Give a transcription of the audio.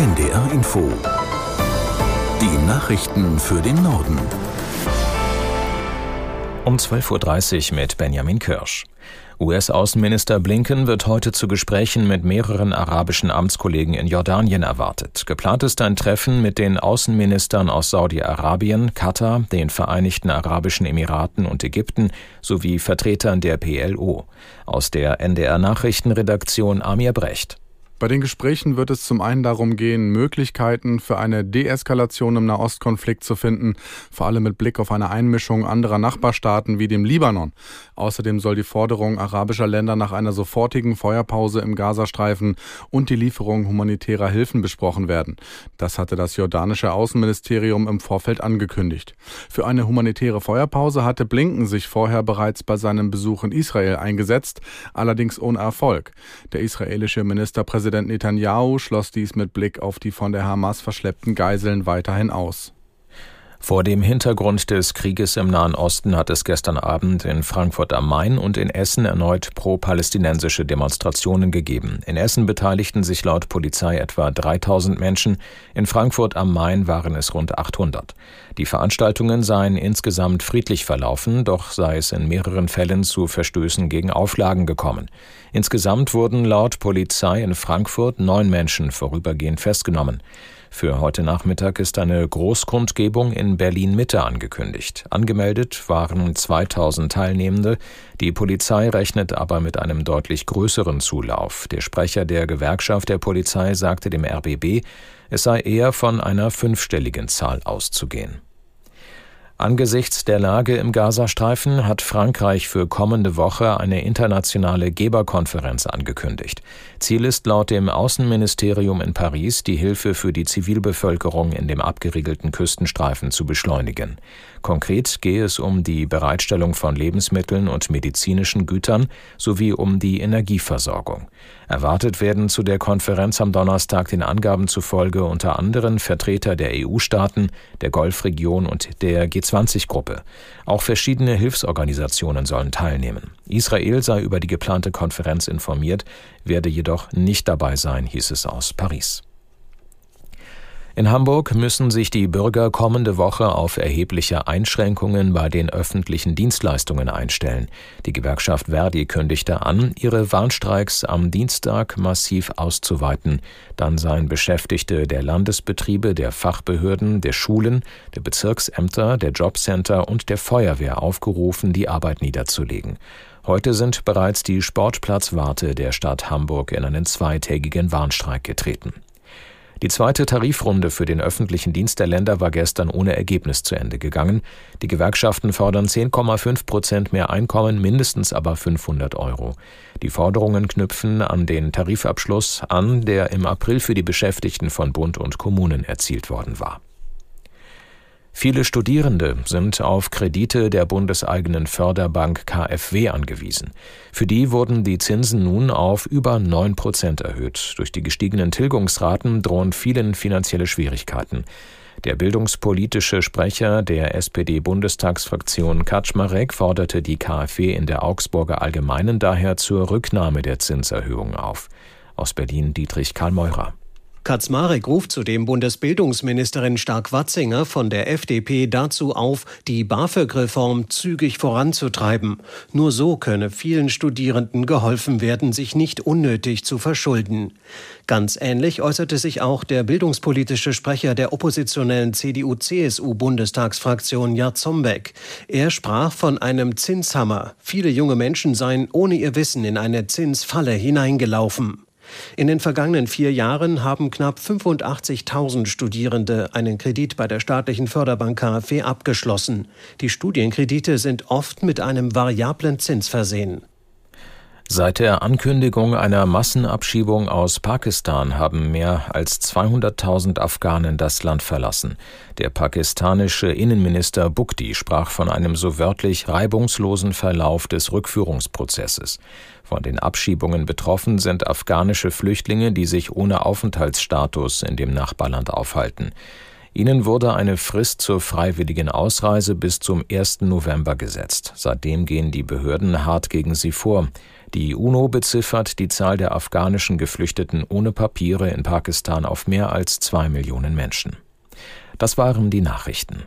NDR Info. Die Nachrichten für den Norden. Um 12.30 Uhr mit Benjamin Kirsch. US-Außenminister Blinken wird heute zu Gesprächen mit mehreren arabischen Amtskollegen in Jordanien erwartet. Geplant ist ein Treffen mit den Außenministern aus Saudi-Arabien, Katar, den Vereinigten Arabischen Emiraten und Ägypten sowie Vertretern der PLO. Aus der NDR Nachrichtenredaktion Amir Brecht. Bei den Gesprächen wird es zum einen darum gehen, Möglichkeiten für eine Deeskalation im Nahostkonflikt zu finden, vor allem mit Blick auf eine Einmischung anderer Nachbarstaaten wie dem Libanon. Außerdem soll die Forderung arabischer Länder nach einer sofortigen Feuerpause im Gazastreifen und die Lieferung humanitärer Hilfen besprochen werden. Das hatte das jordanische Außenministerium im Vorfeld angekündigt. Für eine humanitäre Feuerpause hatte Blinken sich vorher bereits bei seinem Besuch in Israel eingesetzt, allerdings ohne Erfolg. Der israelische Ministerpräsident Präsident Netanyahu schloss dies mit Blick auf die von der Hamas verschleppten Geiseln weiterhin aus. Vor dem Hintergrund des Krieges im Nahen Osten hat es gestern Abend in Frankfurt am Main und in Essen erneut pro-palästinensische Demonstrationen gegeben. In Essen beteiligten sich laut Polizei etwa 3000 Menschen, in Frankfurt am Main waren es rund 800. Die Veranstaltungen seien insgesamt friedlich verlaufen, doch sei es in mehreren Fällen zu Verstößen gegen Auflagen gekommen. Insgesamt wurden laut Polizei in Frankfurt neun Menschen vorübergehend festgenommen. Für heute Nachmittag ist eine Großkundgebung in Berlin Mitte angekündigt. Angemeldet waren 2000 Teilnehmende. Die Polizei rechnet aber mit einem deutlich größeren Zulauf. Der Sprecher der Gewerkschaft der Polizei sagte dem RBB, es sei eher von einer fünfstelligen Zahl auszugehen. Angesichts der Lage im Gazastreifen hat Frankreich für kommende Woche eine internationale Geberkonferenz angekündigt. Ziel ist laut dem Außenministerium in Paris, die Hilfe für die Zivilbevölkerung in dem abgeriegelten Küstenstreifen zu beschleunigen. Konkret gehe es um die Bereitstellung von Lebensmitteln und medizinischen Gütern sowie um die Energieversorgung. Erwartet werden zu der Konferenz am Donnerstag den Angaben zufolge unter anderem Vertreter der EU-Staaten, der Golfregion und der G20-Gruppe. Auch verschiedene Hilfsorganisationen sollen teilnehmen. Israel sei über die geplante Konferenz informiert, werde jedoch nicht dabei sein, hieß es aus Paris. In Hamburg müssen sich die Bürger kommende Woche auf erhebliche Einschränkungen bei den öffentlichen Dienstleistungen einstellen. Die Gewerkschaft Verdi kündigte an, ihre Warnstreiks am Dienstag massiv auszuweiten. Dann seien Beschäftigte der Landesbetriebe, der Fachbehörden, der Schulen, der Bezirksämter, der Jobcenter und der Feuerwehr aufgerufen, die Arbeit niederzulegen. Heute sind bereits die Sportplatzwarte der Stadt Hamburg in einen zweitägigen Warnstreik getreten. Die zweite Tarifrunde für den öffentlichen Dienst der Länder war gestern ohne Ergebnis zu Ende gegangen. Die Gewerkschaften fordern 10,5 Prozent mehr Einkommen, mindestens aber 500 Euro. Die Forderungen knüpfen an den Tarifabschluss an, der im April für die Beschäftigten von Bund und Kommunen erzielt worden war. Viele Studierende sind auf Kredite der bundeseigenen Förderbank KfW angewiesen. Für die wurden die Zinsen nun auf über neun Prozent erhöht. Durch die gestiegenen Tilgungsraten drohen vielen finanzielle Schwierigkeiten. Der bildungspolitische Sprecher der SPD-Bundestagsfraktion Kaczmarek forderte die KfW in der Augsburger Allgemeinen daher zur Rücknahme der Zinserhöhung auf. Aus Berlin Dietrich Karl Meurer. Kaczmarek ruft zudem Bundesbildungsministerin Stark-Watzinger von der FDP dazu auf, die BAföG-Reform zügig voranzutreiben. Nur so könne vielen Studierenden geholfen werden, sich nicht unnötig zu verschulden. Ganz ähnlich äußerte sich auch der bildungspolitische Sprecher der oppositionellen CDU-CSU-Bundestagsfraktion Jarzombeck. Er sprach von einem Zinshammer. Viele junge Menschen seien ohne ihr Wissen in eine Zinsfalle hineingelaufen. In den vergangenen vier Jahren haben knapp 85.000 Studierende einen Kredit bei der staatlichen Förderbank KfW abgeschlossen. Die Studienkredite sind oft mit einem variablen Zins versehen. Seit der Ankündigung einer Massenabschiebung aus Pakistan haben mehr als 200.000 Afghanen das Land verlassen. Der pakistanische Innenminister Bukti sprach von einem so wörtlich reibungslosen Verlauf des Rückführungsprozesses. Von den Abschiebungen betroffen sind afghanische Flüchtlinge, die sich ohne Aufenthaltsstatus in dem Nachbarland aufhalten. Ihnen wurde eine Frist zur freiwilligen Ausreise bis zum 1. November gesetzt. Seitdem gehen die Behörden hart gegen sie vor. Die UNO beziffert die Zahl der afghanischen Geflüchteten ohne Papiere in Pakistan auf mehr als zwei Millionen Menschen. Das waren die Nachrichten.